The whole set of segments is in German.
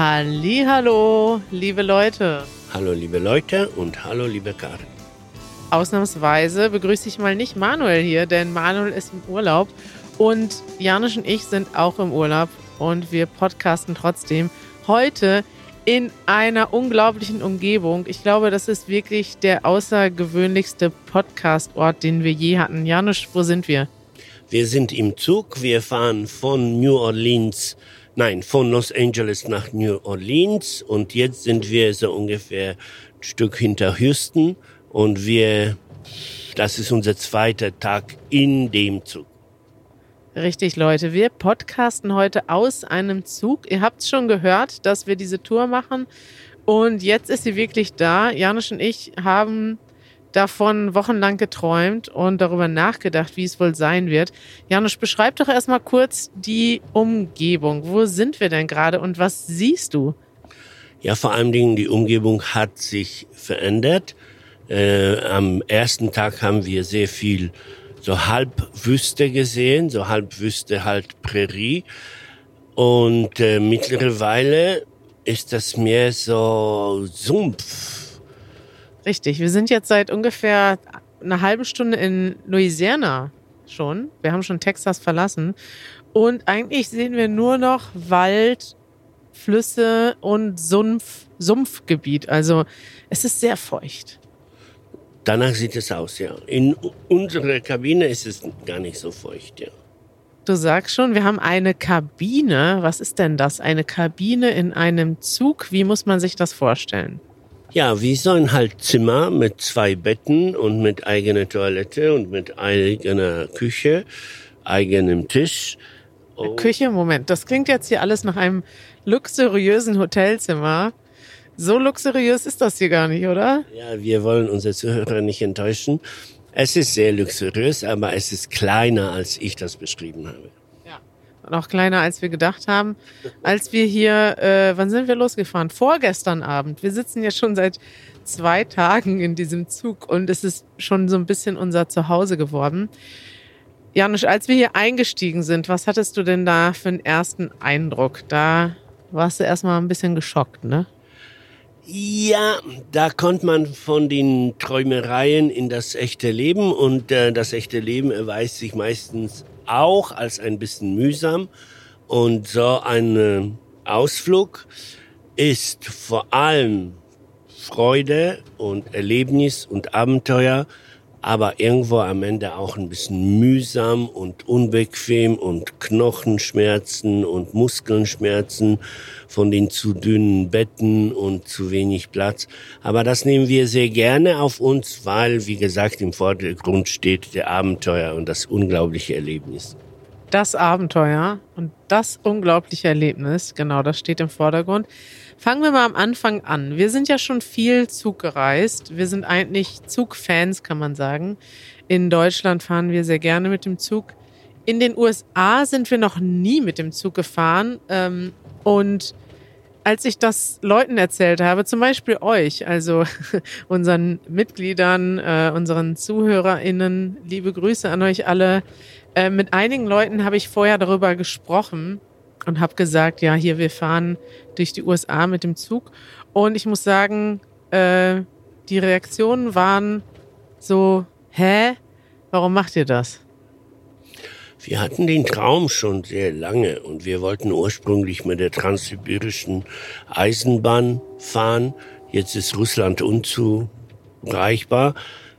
Hallo, liebe Leute. Hallo liebe Leute und hallo liebe Karin. Ausnahmsweise begrüße ich mal nicht Manuel hier, denn Manuel ist im Urlaub und Janusz und ich sind auch im Urlaub und wir podcasten trotzdem heute in einer unglaublichen Umgebung. Ich glaube, das ist wirklich der außergewöhnlichste Podcastort, den wir je hatten. Janusz, wo sind wir? Wir sind im Zug. Wir fahren von New Orleans, nein, von Los Angeles nach New Orleans und jetzt sind wir so ungefähr ein Stück hinter Houston und wir, das ist unser zweiter Tag in dem Zug. Richtig, Leute. Wir podcasten heute aus einem Zug. Ihr habt schon gehört, dass wir diese Tour machen. Und jetzt ist sie wirklich da. Janusz und ich haben davon wochenlang geträumt und darüber nachgedacht, wie es wohl sein wird. Janusz, beschreib doch erstmal kurz die Umgebung. Wo sind wir denn gerade und was siehst du? Ja, vor allen Dingen die Umgebung hat sich verändert. Äh, am ersten Tag haben wir sehr viel so halb Wüste gesehen, so halb Wüste, halt Prärie. Und äh, mittlerweile ist das mehr so Sumpf. Richtig, wir sind jetzt seit ungefähr einer halben Stunde in Louisiana schon. Wir haben schon Texas verlassen. Und eigentlich sehen wir nur noch Wald, Flüsse und Sumpf, Sumpfgebiet. Also es ist sehr feucht. Danach sieht es aus, ja. In unserer Kabine ist es gar nicht so feucht, ja. Du sagst schon, wir haben eine Kabine. Was ist denn das? Eine Kabine in einem Zug? Wie muss man sich das vorstellen? Ja, wie so ein halt Zimmer mit zwei Betten und mit eigener Toilette und mit eigener Küche, eigenem Tisch. Oh. Küche, Moment, das klingt jetzt hier alles nach einem luxuriösen Hotelzimmer. So luxuriös ist das hier gar nicht, oder? Ja, wir wollen unsere Zuhörer nicht enttäuschen. Es ist sehr luxuriös, aber es ist kleiner, als ich das beschrieben habe. Auch kleiner, als wir gedacht haben. Als wir hier, äh, wann sind wir losgefahren? Vorgestern Abend. Wir sitzen ja schon seit zwei Tagen in diesem Zug und es ist schon so ein bisschen unser Zuhause geworden. Janusz, als wir hier eingestiegen sind, was hattest du denn da für einen ersten Eindruck? Da warst du erstmal ein bisschen geschockt, ne? Ja, da kommt man von den Träumereien in das echte Leben und äh, das echte Leben erweist sich meistens auch als ein bisschen mühsam. Und so ein äh, Ausflug ist vor allem Freude und Erlebnis und Abenteuer aber irgendwo am Ende auch ein bisschen mühsam und unbequem und Knochenschmerzen und Muskelnschmerzen von den zu dünnen Betten und zu wenig Platz. Aber das nehmen wir sehr gerne auf uns, weil, wie gesagt, im Vordergrund steht der Abenteuer und das unglaubliche Erlebnis. Das Abenteuer und das unglaubliche Erlebnis, genau, das steht im Vordergrund. Fangen wir mal am Anfang an. Wir sind ja schon viel Zug gereist. Wir sind eigentlich Zugfans, kann man sagen. In Deutschland fahren wir sehr gerne mit dem Zug. In den USA sind wir noch nie mit dem Zug gefahren. Ähm, und als ich das Leuten erzählt habe, zum Beispiel euch, also unseren Mitgliedern, äh, unseren ZuhörerInnen, liebe Grüße an euch alle. Äh, mit einigen Leuten habe ich vorher darüber gesprochen und habe gesagt, ja, hier, wir fahren durch die USA mit dem Zug. Und ich muss sagen, äh, die Reaktionen waren so, hä? Warum macht ihr das? Wir hatten den Traum schon sehr lange und wir wollten ursprünglich mit der transsibirischen Eisenbahn fahren. Jetzt ist Russland unzureichbar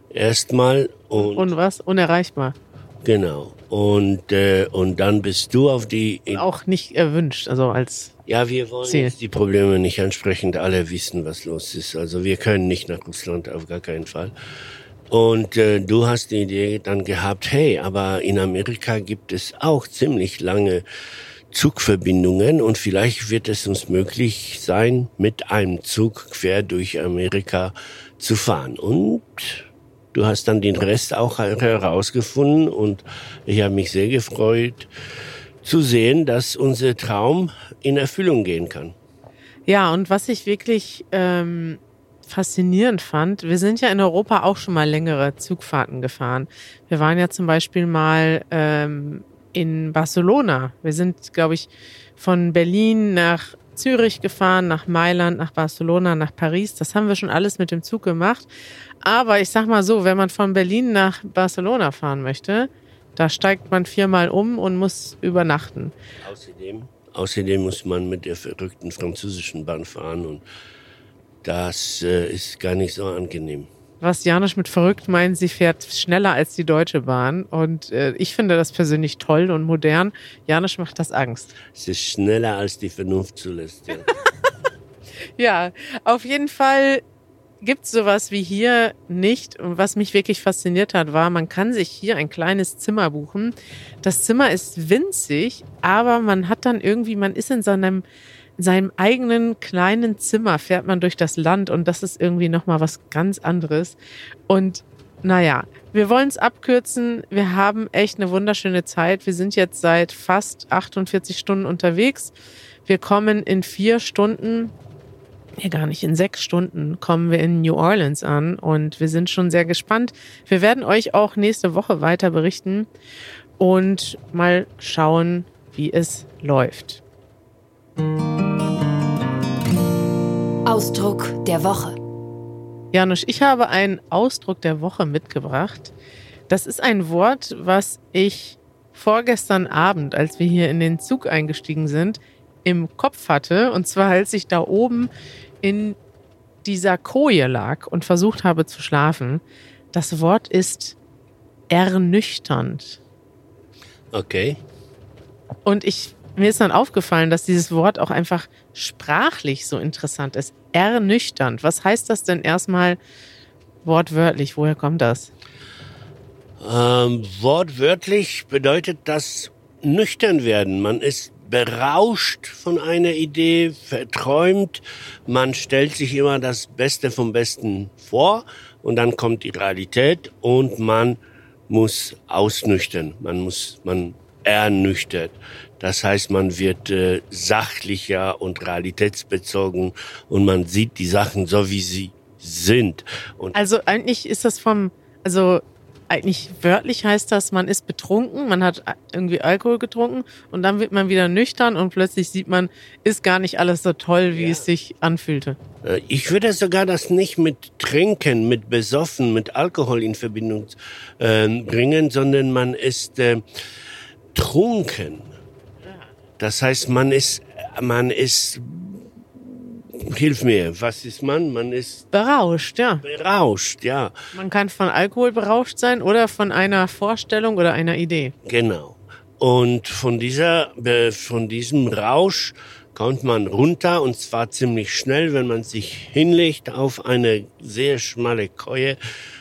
erstmal. Und, und was? Unerreichbar. Genau. Und, äh, und dann bist du auf die... Auch nicht erwünscht, also als Ja, wir wollen Ziel. jetzt die Probleme nicht ansprechen. Alle wissen, was los ist. Also wir können nicht nach Russland, auf gar keinen Fall. Und äh, du hast die Idee dann gehabt, hey, aber in Amerika gibt es auch ziemlich lange Zugverbindungen und vielleicht wird es uns möglich sein, mit einem Zug quer durch Amerika zu fahren. Und Du hast dann den Rest auch herausgefunden und ich habe mich sehr gefreut zu sehen, dass unser Traum in Erfüllung gehen kann. Ja, und was ich wirklich ähm, faszinierend fand, wir sind ja in Europa auch schon mal längere Zugfahrten gefahren. Wir waren ja zum Beispiel mal ähm, in Barcelona. Wir sind, glaube ich, von Berlin nach Zürich gefahren, nach Mailand, nach Barcelona, nach Paris. Das haben wir schon alles mit dem Zug gemacht. Aber ich sag mal so, wenn man von Berlin nach Barcelona fahren möchte, da steigt man viermal um und muss übernachten. Außerdem, außerdem muss man mit der verrückten französischen Bahn fahren und das äh, ist gar nicht so angenehm. Was Janusz mit verrückt meint, sie fährt schneller als die Deutsche Bahn. Und äh, ich finde das persönlich toll und modern. Janusz macht das Angst. Es ist schneller als die Vernunft zulässt. Ja, ja auf jeden Fall gibt es sowas wie hier nicht. Und was mich wirklich fasziniert hat, war, man kann sich hier ein kleines Zimmer buchen. Das Zimmer ist winzig, aber man hat dann irgendwie, man ist in so einem in seinem eigenen kleinen Zimmer fährt man durch das Land und das ist irgendwie nochmal was ganz anderes. Und naja, wir wollen es abkürzen. Wir haben echt eine wunderschöne Zeit. Wir sind jetzt seit fast 48 Stunden unterwegs. Wir kommen in vier Stunden, ja gar nicht, in sechs Stunden kommen wir in New Orleans an und wir sind schon sehr gespannt. Wir werden euch auch nächste Woche weiter berichten und mal schauen, wie es läuft. Ausdruck der Woche. Janusz, ich habe einen Ausdruck der Woche mitgebracht. Das ist ein Wort, was ich vorgestern Abend, als wir hier in den Zug eingestiegen sind, im Kopf hatte. Und zwar, als ich da oben in dieser Koje lag und versucht habe zu schlafen. Das Wort ist ernüchternd. Okay. Und ich mir ist dann aufgefallen, dass dieses Wort auch einfach sprachlich so interessant ist. Ernüchternd. Was heißt das denn erstmal wortwörtlich? Woher kommt das? Ähm, wortwörtlich bedeutet das nüchtern werden. Man ist berauscht von einer Idee, verträumt. Man stellt sich immer das Beste vom Besten vor und dann kommt die Realität und man muss ausnüchtern. Man muss, man ernüchtert. Das heißt, man wird äh, sachlicher und realitätsbezogen und man sieht die Sachen so, wie sie sind. Und also eigentlich ist das vom, also eigentlich wörtlich heißt das, man ist betrunken, man hat irgendwie Alkohol getrunken und dann wird man wieder nüchtern und plötzlich sieht man, ist gar nicht alles so toll, wie ja. es sich anfühlte. Äh, ich würde sogar das nicht mit Trinken, mit Besoffen, mit Alkohol in Verbindung äh, bringen, sondern man ist äh, trunken. Das heißt, man ist, man ist, hilf mir, was ist man? Man ist berauscht, ja. Berauscht, ja. Man kann von Alkohol berauscht sein oder von einer Vorstellung oder einer Idee. Genau. Und von dieser, von diesem Rausch kommt man runter und zwar ziemlich schnell, wenn man sich hinlegt auf eine sehr schmale Keue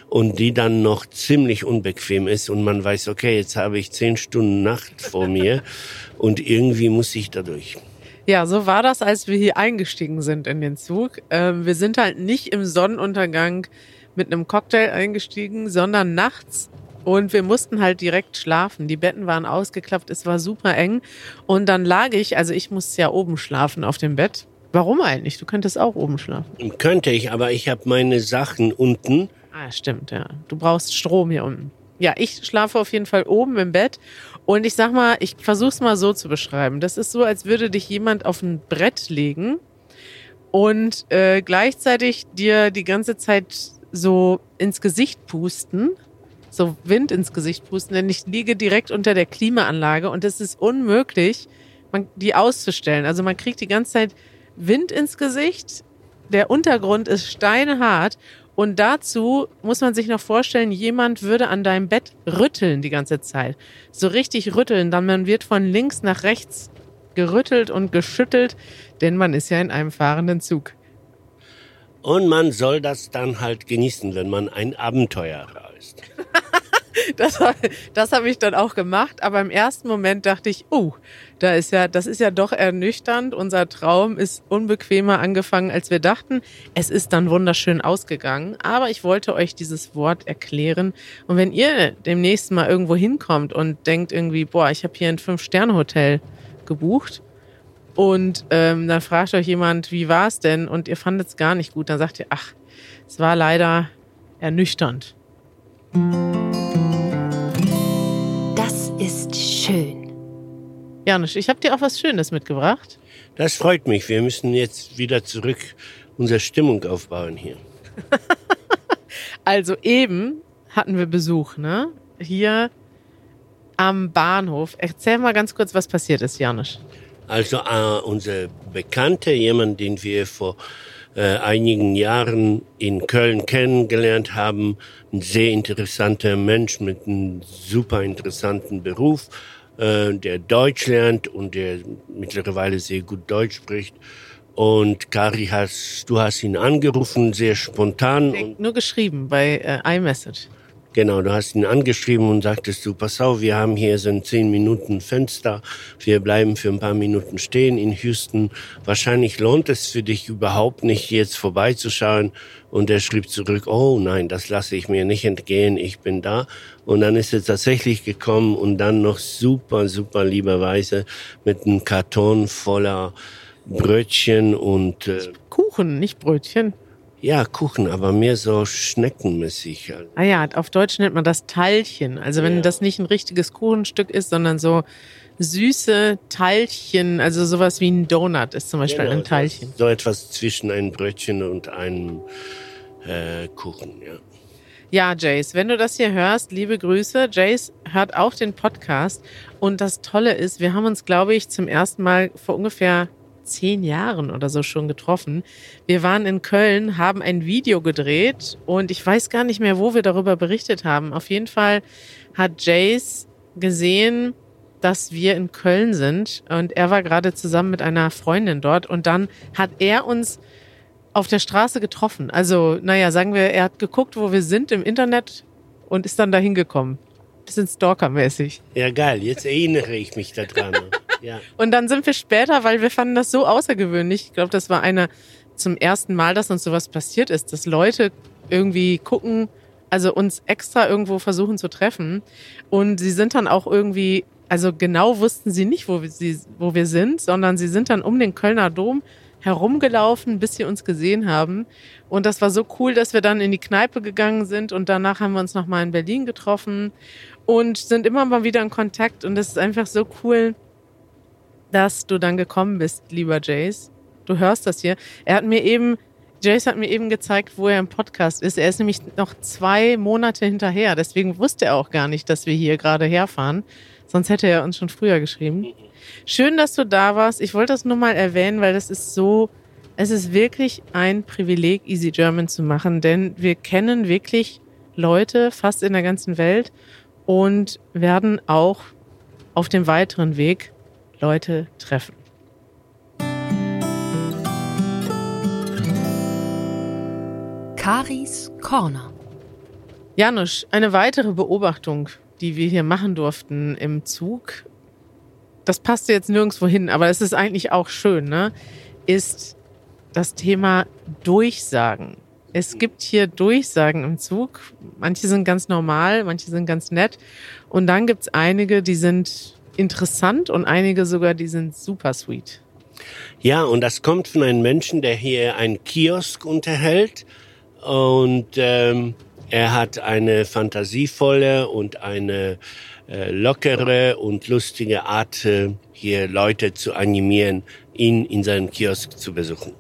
und die dann noch ziemlich unbequem ist und man weiß, okay, jetzt habe ich zehn Stunden Nacht vor mir und irgendwie muss ich dadurch. Ja, so war das, als wir hier eingestiegen sind in den Zug. Ähm, wir sind halt nicht im Sonnenuntergang mit einem Cocktail eingestiegen, sondern nachts und wir mussten halt direkt schlafen. Die Betten waren ausgeklappt, es war super eng. Und dann lag ich, also ich musste ja oben schlafen auf dem Bett. Warum eigentlich? Du könntest auch oben schlafen. Könnte ich, aber ich habe meine Sachen unten Ah, stimmt, ja. Du brauchst Strom hier unten. Ja, ich schlafe auf jeden Fall oben im Bett. Und ich sag mal, ich versuch's mal so zu beschreiben. Das ist so, als würde dich jemand auf ein Brett legen und äh, gleichzeitig dir die ganze Zeit so ins Gesicht pusten, so Wind ins Gesicht pusten, denn ich liege direkt unter der Klimaanlage und es ist unmöglich, die auszustellen. Also man kriegt die ganze Zeit Wind ins Gesicht, der Untergrund ist steinhart und dazu muss man sich noch vorstellen, jemand würde an deinem Bett rütteln die ganze Zeit. So richtig rütteln. Dann man wird von links nach rechts gerüttelt und geschüttelt, denn man ist ja in einem fahrenden Zug. Und man soll das dann halt genießen, wenn man ein Abenteuer reist. das, das habe ich dann auch gemacht. Aber im ersten Moment dachte ich, oh, da ist ja, das ist ja doch ernüchternd. Unser Traum ist unbequemer angefangen, als wir dachten. Es ist dann wunderschön ausgegangen. Aber ich wollte euch dieses Wort erklären. Und wenn ihr demnächst mal irgendwo hinkommt und denkt irgendwie, boah, ich habe hier ein Fünf-Sterne-Hotel gebucht. Und ähm, dann fragt euch jemand, wie war es denn? Und ihr fandet es gar nicht gut. Dann sagt ihr, ach, es war leider ernüchternd. Das ist schön. Janusz, ich habe dir auch was Schönes mitgebracht. Das freut mich. Wir müssen jetzt wieder zurück unsere Stimmung aufbauen hier. also eben hatten wir Besuch, ne? Hier am Bahnhof. Erzähl mal ganz kurz, was passiert ist, Janusz. Also äh, unser Bekannter, jemand, den wir vor äh, einigen Jahren in Köln kennengelernt haben, ein sehr interessanter Mensch mit einem super interessanten Beruf, äh, der Deutsch lernt und der mittlerweile sehr gut Deutsch spricht. Und Kari, hast, du hast ihn angerufen, sehr spontan. Nur geschrieben bei äh, iMessage. Genau, du hast ihn angeschrieben und sagtest du, pass auf, wir haben hier so ein 10 Minuten Fenster. Wir bleiben für ein paar Minuten stehen in Houston. Wahrscheinlich lohnt es für dich überhaupt nicht, jetzt vorbeizuschauen. Und er schrieb zurück, oh nein, das lasse ich mir nicht entgehen, ich bin da. Und dann ist er tatsächlich gekommen und dann noch super, super lieberweise mit einem Karton voller Brötchen und äh, Kuchen, nicht Brötchen. Ja, Kuchen, aber mehr so schneckenmäßig. Ah ja, auf Deutsch nennt man das Teilchen. Also wenn ja. das nicht ein richtiges Kuchenstück ist, sondern so süße Teilchen, also sowas wie ein Donut ist zum Beispiel genau, ein Teilchen. So etwas zwischen einem Brötchen und einem äh, Kuchen, ja. Ja, Jace, wenn du das hier hörst, liebe Grüße. Jace hört auch den Podcast. Und das Tolle ist, wir haben uns, glaube ich, zum ersten Mal vor ungefähr zehn Jahren oder so schon getroffen. Wir waren in Köln, haben ein Video gedreht und ich weiß gar nicht mehr, wo wir darüber berichtet haben. Auf jeden Fall hat Jace gesehen, dass wir in Köln sind und er war gerade zusammen mit einer Freundin dort und dann hat er uns auf der Straße getroffen. Also, naja, sagen wir, er hat geguckt, wo wir sind im Internet und ist dann dahin gekommen. Bisschen Stalker-mäßig. Ja, geil. Jetzt erinnere ich mich daran. Und dann sind wir später, weil wir fanden das so außergewöhnlich. Ich glaube, das war eine zum ersten Mal, dass uns sowas passiert ist, dass Leute irgendwie gucken, also uns extra irgendwo versuchen zu treffen. Und sie sind dann auch irgendwie, also genau wussten sie nicht, wo wir, sie, wo wir sind, sondern sie sind dann um den Kölner Dom herumgelaufen, bis sie uns gesehen haben. Und das war so cool, dass wir dann in die Kneipe gegangen sind und danach haben wir uns nochmal in Berlin getroffen und sind immer mal wieder in Kontakt. Und das ist einfach so cool, dass du dann gekommen bist, lieber Jace. Du hörst das hier. Er hat mir eben, Jace hat mir eben gezeigt, wo er im Podcast ist. Er ist nämlich noch zwei Monate hinterher. Deswegen wusste er auch gar nicht, dass wir hier gerade herfahren. Sonst hätte er uns schon früher geschrieben. Schön, dass du da warst. Ich wollte das nur mal erwähnen, weil das ist so, es ist wirklich ein Privileg, Easy German zu machen, denn wir kennen wirklich Leute fast in der ganzen Welt und werden auch auf dem weiteren Weg Leute treffen. Karis Corner. Janusz, eine weitere Beobachtung, die wir hier machen durften im Zug, das passt jetzt nirgendwo hin, aber es ist eigentlich auch schön, ne? ist das Thema Durchsagen. Es gibt hier Durchsagen im Zug. Manche sind ganz normal, manche sind ganz nett. Und dann gibt es einige, die sind interessant und einige sogar, die sind super sweet. Ja, und das kommt von einem Menschen, der hier einen Kiosk unterhält und ähm, er hat eine fantasievolle und eine äh, lockere und lustige Art, äh, hier Leute zu animieren, ihn in seinem Kiosk zu besuchen.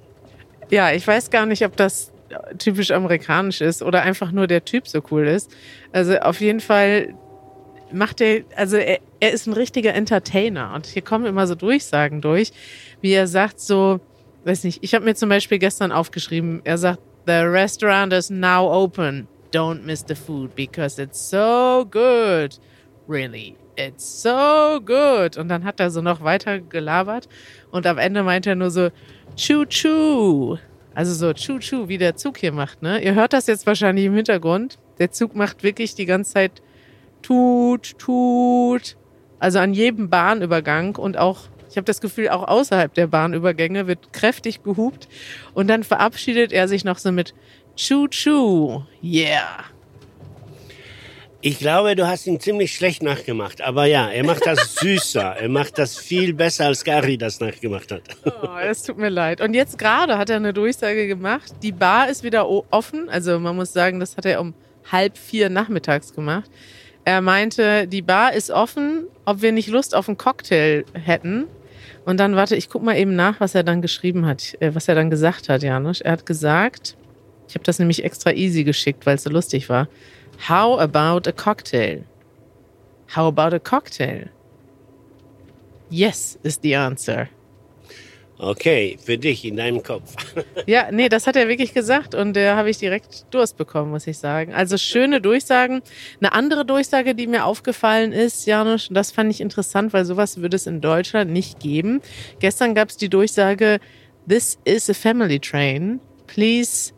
Ja, ich weiß gar nicht, ob das typisch amerikanisch ist oder einfach nur der Typ so cool ist. Also auf jeden Fall macht er, also er, er ist ein richtiger Entertainer und hier kommen immer so Durchsagen durch, wie er sagt so, weiß nicht, ich habe mir zum Beispiel gestern aufgeschrieben, er sagt, the restaurant is now open, don't miss the food because it's so good, really, it's so good. Und dann hat er so noch weiter gelabert und am Ende meint er nur so, choo choo. Also so choo choo, wie der Zug hier macht, ne? Ihr hört das jetzt wahrscheinlich im Hintergrund. Der Zug macht wirklich die ganze Zeit tut, tut. Also an jedem Bahnübergang und auch, ich habe das Gefühl, auch außerhalb der Bahnübergänge wird kräftig gehupt. Und dann verabschiedet er sich noch so mit Choo-Choo. Yeah. Ich glaube, du hast ihn ziemlich schlecht nachgemacht. Aber ja, er macht das süßer. er macht das viel besser, als Gary das nachgemacht hat. oh, es tut mir leid. Und jetzt gerade hat er eine Durchsage gemacht. Die Bar ist wieder offen. Also man muss sagen, das hat er um halb vier nachmittags gemacht. Er meinte, die Bar ist offen, ob wir nicht Lust auf einen Cocktail hätten. Und dann, warte, ich guck mal eben nach, was er dann geschrieben hat, äh, was er dann gesagt hat, Janusz. Er hat gesagt, ich habe das nämlich extra easy geschickt, weil es so lustig war. How about a cocktail? How about a cocktail? Yes is the answer. Okay, für dich in deinem Kopf. Ja, nee, das hat er wirklich gesagt und da habe ich direkt Durst bekommen, muss ich sagen. Also schöne Durchsagen. Eine andere Durchsage, die mir aufgefallen ist, Janusz, und das fand ich interessant, weil sowas würde es in Deutschland nicht geben. Gestern gab es die Durchsage, This is a family train. Please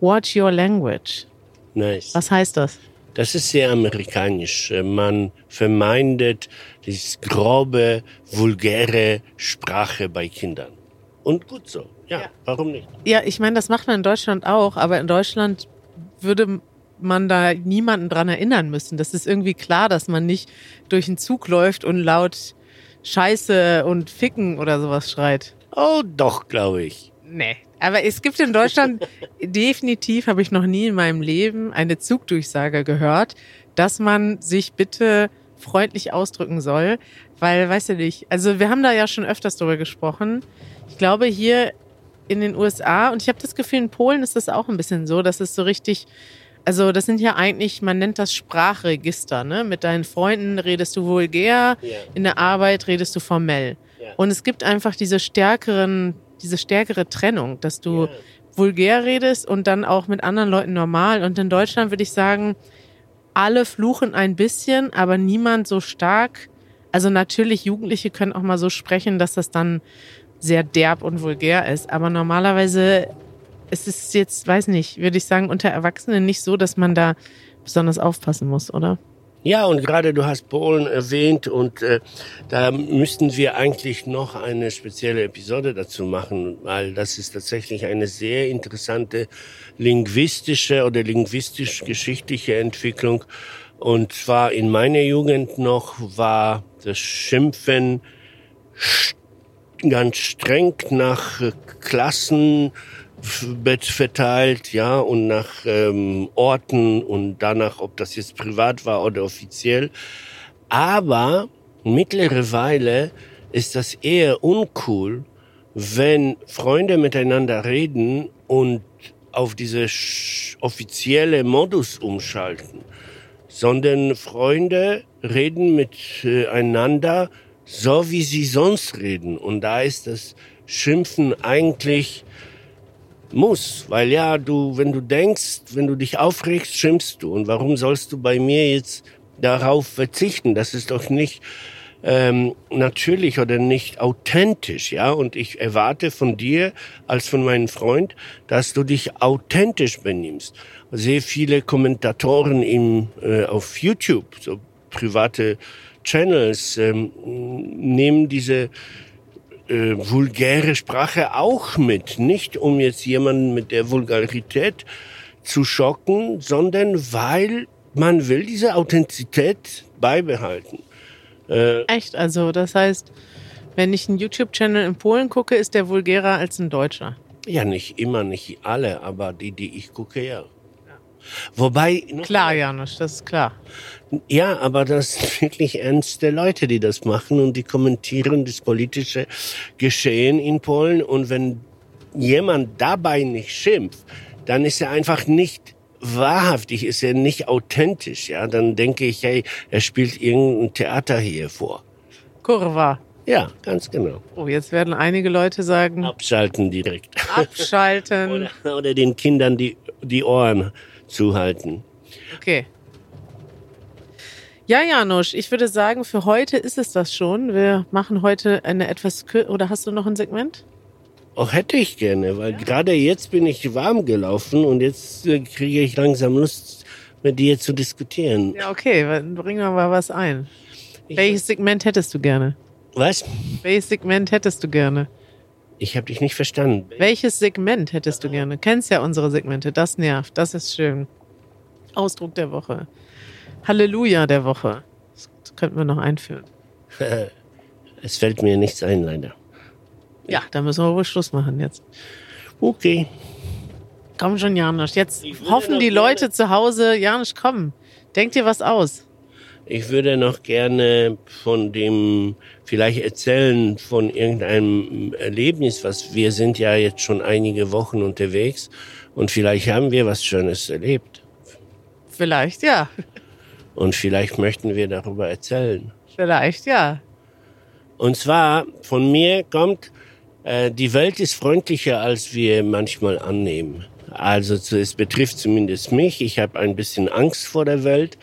watch your language. Nice. Was heißt das? Das ist sehr amerikanisch. Man vermeidet dieses grobe, vulgäre Sprache bei Kindern. Und gut so. Ja, Ja. warum nicht? Ja, ich meine, das macht man in Deutschland auch, aber in Deutschland würde man da niemanden dran erinnern müssen. Das ist irgendwie klar, dass man nicht durch den Zug läuft und laut Scheiße und Ficken oder sowas schreit. Oh, doch, glaube ich. Nee. Aber es gibt in Deutschland definitiv, habe ich noch nie in meinem Leben eine Zugdurchsage gehört, dass man sich bitte freundlich ausdrücken soll, weil, weißt du nicht, also wir haben da ja schon öfters drüber gesprochen. Ich glaube hier in den USA und ich habe das Gefühl, in Polen ist das auch ein bisschen so, dass es so richtig, also das sind ja eigentlich, man nennt das Sprachregister, ne? Mit deinen Freunden redest du vulgär, Ja. in der Arbeit redest du formell. Ja. Und es gibt einfach diese stärkeren, diese stärkere Trennung, dass du Ja. vulgär redest und dann auch mit anderen Leuten normal. Und in Deutschland würde ich sagen, alle fluchen ein bisschen, aber niemand so stark. Also natürlich, Jugendliche können auch mal so sprechen, dass das dann sehr derb und vulgär ist. Aber normalerweise ist es jetzt, weiß nicht, würde ich sagen, unter Erwachsenen nicht so, dass man da besonders aufpassen muss, oder? Ja, und gerade du hast Polen erwähnt und äh, da müssten wir eigentlich noch eine spezielle Episode dazu machen, weil das ist tatsächlich eine sehr interessante linguistische oder linguistisch-geschichtliche Entwicklung. Und zwar in meiner Jugend noch war das Schimpfen ganz streng nach äh, Klassen verteilt, ja, und nach ähm, Orten und danach, ob das jetzt privat war oder offiziell. Aber mittlerweile ist das eher uncool, wenn Freunde miteinander reden und auf diese offizielle Modus umschalten, sondern Freunde reden miteinander so, wie sie sonst reden. Und da ist das Schimpfen eigentlich muss, weil ja, du, wenn du denkst, wenn du dich aufregst, schimpfst du. Und warum sollst du bei mir jetzt darauf verzichten? Das ist doch nicht ähm, natürlich oder nicht authentisch, ja. Und ich erwarte von dir als von meinem Freund, dass du dich authentisch benimmst. Sehr viele Kommentatoren im, äh, auf YouTube, so private Channels, ähm, nehmen diese äh, vulgäre Sprache auch mit. Nicht um jetzt jemanden mit der Vulgarität zu schocken, sondern weil man will diese Authentizität beibehalten. Äh, Echt? Also, das heißt, wenn ich einen YouTube-Channel in Polen gucke, ist der vulgärer als ein Deutscher. ja, nicht immer, nicht alle, aber die, die ich gucke, ja. Wobei, Klar, Janusz, das ist klar. ja, aber das sind wirklich ernste Leute, die das machen und die kommentieren das politische Geschehen in Polen. Und wenn jemand dabei nicht schimpft, dann ist er einfach nicht wahrhaftig, ist er nicht authentisch. Ja, dann denke ich, hey, er spielt irgendein Theater hier vor. Kurva. Ja, ganz genau. Oh, jetzt werden einige Leute sagen, Abschalten direkt. abschalten. oder, oder den Kindern die, die Ohren zuhalten. Okay. Ja, Janusz, ich würde sagen, für heute ist es das schon. Wir machen heute eine etwas kür oder hast du noch ein Segment? Auch hätte ich gerne, weil gerade jetzt bin ich warm gelaufen und jetzt äh, kriege ich langsam Lust, mit dir zu diskutieren. Ja, okay, dann bringen wir mal was ein. Ich- Welches Segment hättest du gerne? Was? Welches Segment hättest du gerne? Ich habe dich nicht verstanden. Welches Segment hättest du gerne? Kennst ja unsere Segmente. Das nervt. Das ist schön. Ausdruck der Woche. Halleluja der Woche. Das könnten wir noch einführen. Es fällt mir nichts ein, leider. Ja, da müssen wir wohl Schluss machen jetzt. Okay. Komm schon, Janusz. Jetzt hoffen die gerne- Leute zu Hause, Janusz, komm. Denk dir was aus. Ich würde noch gerne von dem vielleicht erzählen von irgendeinem Erlebnis, was wir sind ja jetzt schon einige Wochen unterwegs und vielleicht haben wir was Schönes erlebt. Vielleicht ja. Und vielleicht möchten wir darüber erzählen. Vielleicht ja. Und zwar von mir kommt, äh, die Welt ist freundlicher, als wir manchmal annehmen. Also es betrifft zumindest mich. Ich habe ein bisschen Angst vor der Welt.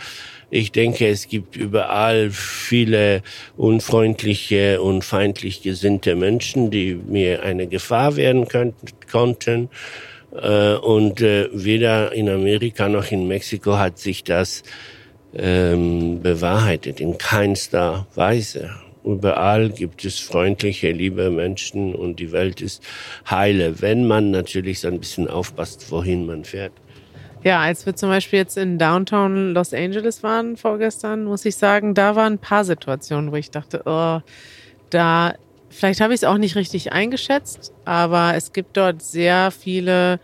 Ich denke, es gibt überall viele unfreundliche und feindlich gesinnte Menschen, die mir eine Gefahr werden könnten, konnten. Äh, und äh, weder in Amerika noch in Mexiko hat sich das ähm, bewahrheitet, in keinster Weise. Überall gibt es freundliche, liebe Menschen und die Welt ist heile, wenn man natürlich so ein bisschen aufpasst, wohin man fährt. Ja, als wir zum Beispiel jetzt in Downtown Los Angeles waren vorgestern, muss ich sagen, da waren ein paar Situationen, wo ich dachte, oh, da, vielleicht habe ich es auch nicht richtig eingeschätzt, aber es gibt dort sehr viele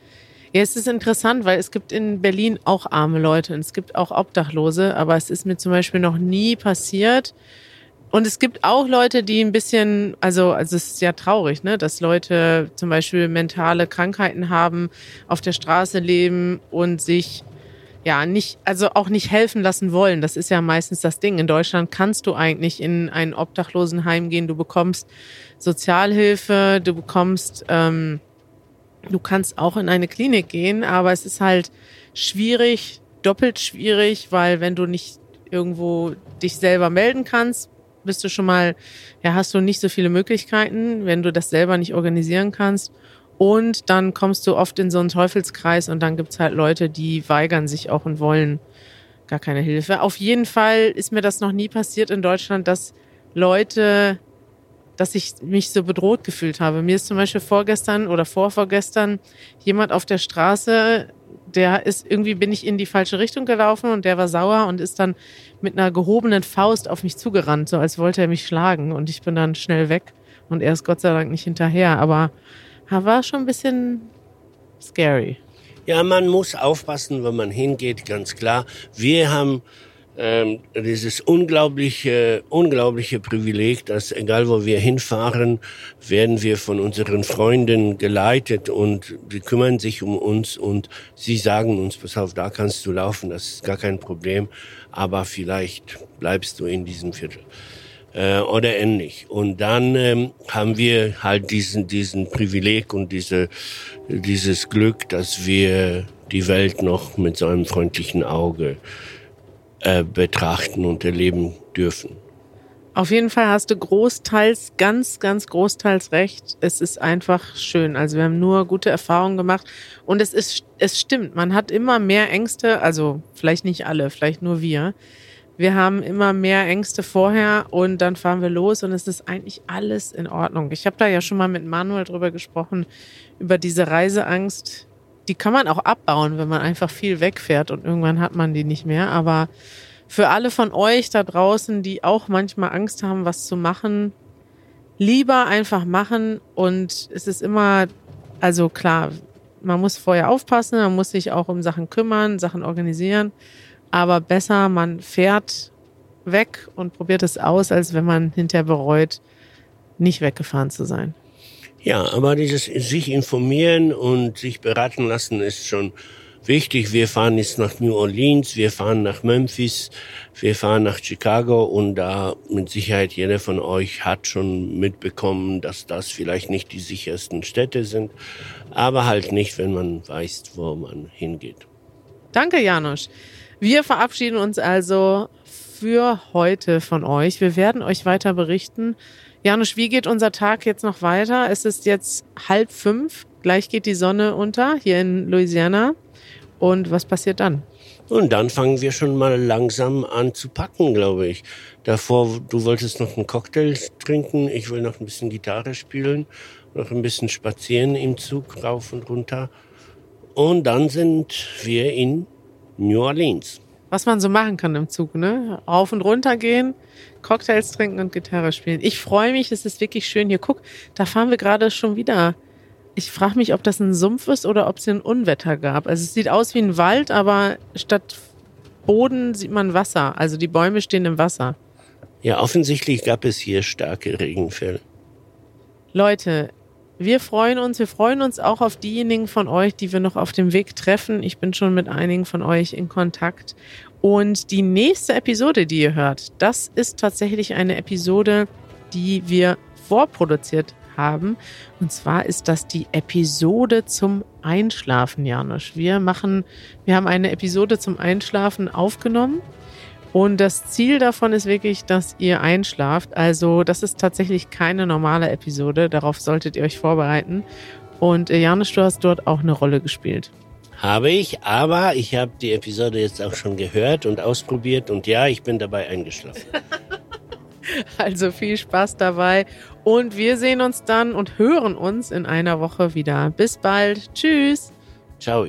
ja, es ist interessant, weil es gibt in Berlin auch arme Leute und es gibt auch Obdachlose, aber es ist mir zum Beispiel noch nie passiert. Und es gibt auch Leute, die ein bisschen, also, also es ist ja traurig, ne, dass Leute zum Beispiel mentale Krankheiten haben, auf der Straße leben und sich ja nicht, also auch nicht helfen lassen wollen. Das ist ja meistens das Ding. In Deutschland kannst du eigentlich in ein Obdachlosenheim gehen. Du bekommst Sozialhilfe, du bekommst ähm, Du kannst auch in eine Klinik gehen, aber es ist halt schwierig, doppelt schwierig, weil wenn du nicht irgendwo dich selber melden kannst, bist du schon mal, ja, hast du nicht so viele Möglichkeiten, wenn du das selber nicht organisieren kannst. Und dann kommst du oft in so einen Teufelskreis und dann gibt's halt Leute, die weigern sich auch und wollen gar keine Hilfe. Auf jeden Fall ist mir das noch nie passiert in Deutschland, dass Leute dass ich mich so bedroht gefühlt habe. Mir ist zum Beispiel vorgestern oder vorvorgestern jemand auf der Straße, der ist irgendwie bin ich in die falsche Richtung gelaufen und der war sauer und ist dann mit einer gehobenen Faust auf mich zugerannt, so als wollte er mich schlagen und ich bin dann schnell weg und er ist Gott sei Dank nicht hinterher, aber war schon ein bisschen scary. Ja, man muss aufpassen, wenn man hingeht, ganz klar. Wir haben ähm, dieses unglaubliche, unglaubliche Privileg, dass egal wo wir hinfahren, werden wir von unseren Freunden geleitet und sie kümmern sich um uns und sie sagen uns, pass auf, da kannst du laufen, das ist gar kein Problem, aber vielleicht bleibst du in diesem Viertel äh, oder ähnlich. Und dann ähm, haben wir halt diesen, diesen Privileg und diese, dieses Glück, dass wir die Welt noch mit so einem freundlichen Auge äh, betrachten und erleben dürfen. Auf jeden Fall hast du großteils, ganz, ganz großteils recht. Es ist einfach schön. Also wir haben nur gute Erfahrungen gemacht und es ist, es stimmt. Man hat immer mehr Ängste. Also vielleicht nicht alle, vielleicht nur wir. Wir haben immer mehr Ängste vorher und dann fahren wir los und es ist eigentlich alles in Ordnung. Ich habe da ja schon mal mit Manuel drüber gesprochen über diese Reiseangst, die kann man auch abbauen, wenn man einfach viel wegfährt und irgendwann hat man die nicht mehr. Aber für alle von euch da draußen, die auch manchmal Angst haben, was zu machen, lieber einfach machen und es ist immer, also klar, man muss vorher aufpassen, man muss sich auch um Sachen kümmern, Sachen organisieren, aber besser man fährt weg und probiert es aus, als wenn man hinterher bereut, nicht weggefahren zu sein. Ja, aber dieses sich informieren und sich beraten lassen ist schon wichtig. Wir fahren jetzt nach New Orleans, wir fahren nach Memphis, wir fahren nach Chicago und da mit Sicherheit jeder von euch hat schon mitbekommen, dass das vielleicht nicht die sichersten Städte sind, aber halt nicht, wenn man weiß, wo man hingeht. Danke, Janusz. Wir verabschieden uns also für heute von euch. Wir werden euch weiter berichten, Janusz, wie geht unser Tag jetzt noch weiter? Es ist jetzt halb fünf, gleich geht die Sonne unter hier in Louisiana. Und was passiert dann? Und dann fangen wir schon mal langsam an zu packen, glaube ich. Davor, du wolltest noch einen Cocktail trinken, ich will noch ein bisschen Gitarre spielen, noch ein bisschen spazieren im Zug rauf und runter. Und dann sind wir in New Orleans. Was man so machen kann im Zug, ne? Rauf und runter gehen, Cocktails trinken und Gitarre spielen. Ich freue mich, es ist wirklich schön. Hier, guck, da fahren wir gerade schon wieder. Ich frage mich, ob das ein Sumpf ist oder ob es ein Unwetter gab. Also es sieht aus wie ein Wald, aber statt Boden sieht man Wasser. Also die Bäume stehen im Wasser. Ja, offensichtlich gab es hier starke Regenfälle. Leute, wir freuen uns. Wir freuen uns auch auf diejenigen von euch, die wir noch auf dem Weg treffen. Ich bin schon mit einigen von euch in Kontakt. Und die nächste Episode, die ihr hört, das ist tatsächlich eine Episode, die wir vorproduziert haben. Und zwar ist das die Episode zum Einschlafen, Janusz. Wir machen, wir haben eine Episode zum Einschlafen aufgenommen. Und das Ziel davon ist wirklich, dass ihr einschlaft. Also, das ist tatsächlich keine normale Episode. Darauf solltet ihr euch vorbereiten. Und äh, Janusz, du hast dort auch eine Rolle gespielt. Habe ich, aber ich habe die Episode jetzt auch schon gehört und ausprobiert und ja, ich bin dabei eingeschlafen. Also viel Spaß dabei und wir sehen uns dann und hören uns in einer Woche wieder. Bis bald. Tschüss. Ciao.